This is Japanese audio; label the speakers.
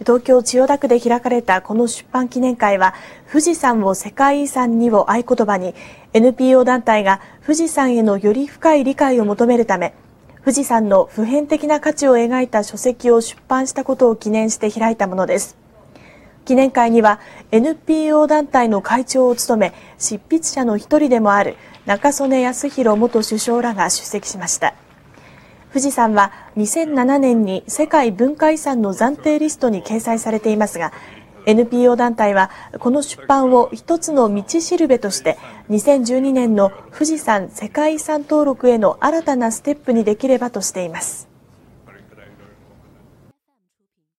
Speaker 1: 東京千代田区で開かれたこの出版記念会は富士山を世界遺産にを合言葉に NPO 団体が富士山へのより深い理解を求めるため富士山の普遍的な価値を描いた書籍を出版したことを記念して開いたものです。記念会には NPO 団体の会長を務め執筆者の一人でもある中曽根康弘元首相らが出席しました。富士山は2007年に世界文化遺産の暫定リストに掲載されていますが NPO 団体はこの出版を一つの道しるべとして2012年の富士山世界遺産登録への新たなステップにできればとしています。